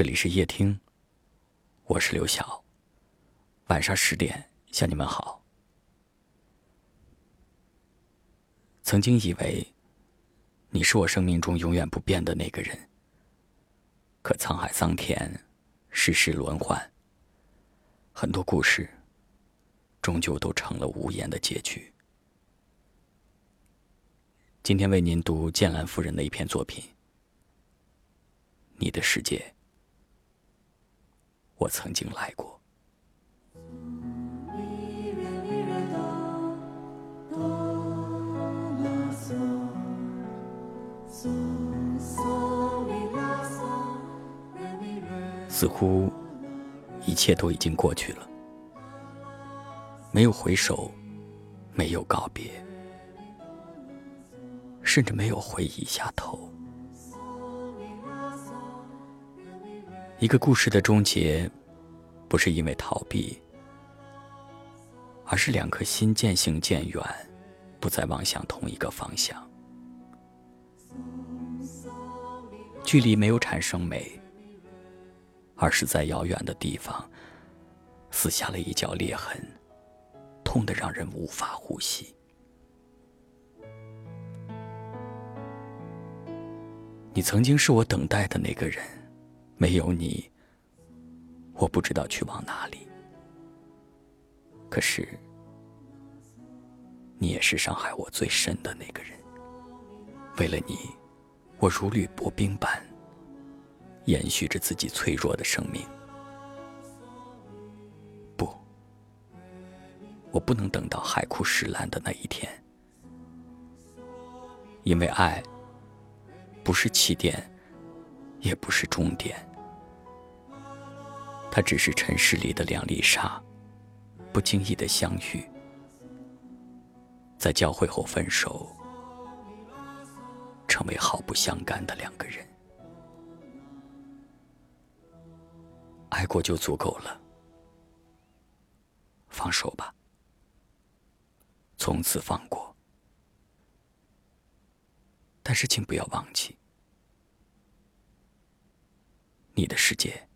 这里是夜听，我是刘晓。晚上十点向你们好。曾经以为你是我生命中永远不变的那个人，可沧海桑田，世事轮换，很多故事终究都成了无言的结局。今天为您读剑兰夫人的一篇作品，《你的世界》。我曾经来过。似乎一切都已经过去了，没有回首，没有告别，甚至没有回一下头。一个故事的终结，不是因为逃避，而是两颗心渐行渐远，不再望向同一个方向。距离没有产生美，而是在遥远的地方撕下了一角裂痕，痛得让人无法呼吸。你曾经是我等待的那个人。没有你，我不知道去往哪里。可是，你也是伤害我最深的那个人。为了你，我如履薄冰般延续着自己脆弱的生命。不，我不能等到海枯石烂的那一天，因为爱不是起点，也不是终点。它只是尘世里的两粒沙，不经意的相遇，在交汇后分手，成为毫不相干的两个人。爱过就足够了，放手吧，从此放过。但是，请不要忘记，你的世界。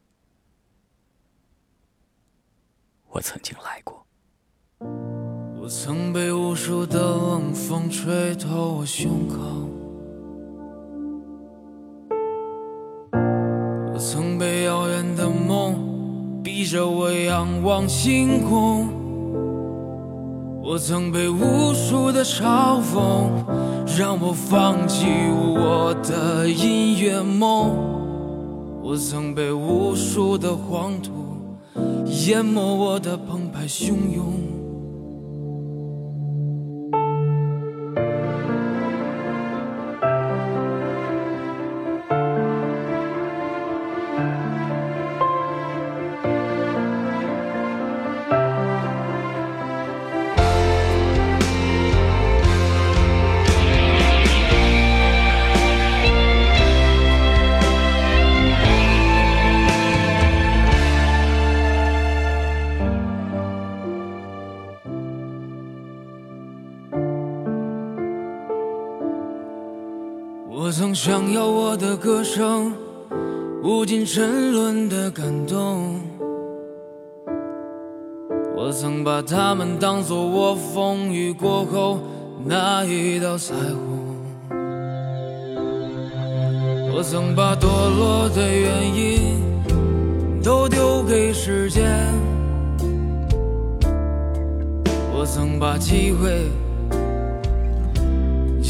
我曾经来过。我曾被无数的冷风吹透我胸口，我曾被遥远的梦逼着我仰望星空，我曾被无数的嘲讽让我放弃我的音乐梦，我曾被无数的黄土。淹没我的澎湃汹涌。想要我的歌声无尽沉沦的感动，我曾把他们当作我风雨过后那一道彩虹，我曾把堕落的原因都丢给时间，我曾把机会。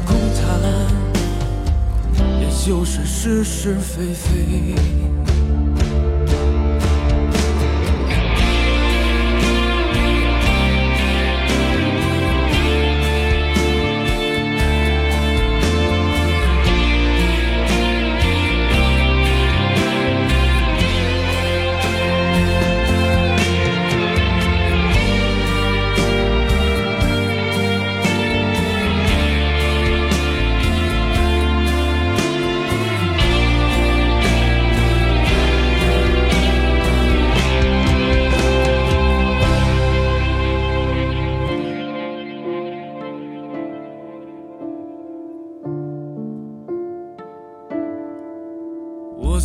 空谈，也就是是是非非。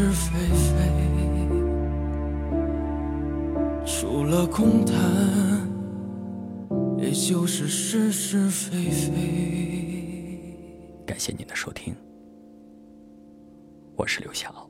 是非非。除了空谈，也就是是是非非。感谢您的收听，我是刘晓。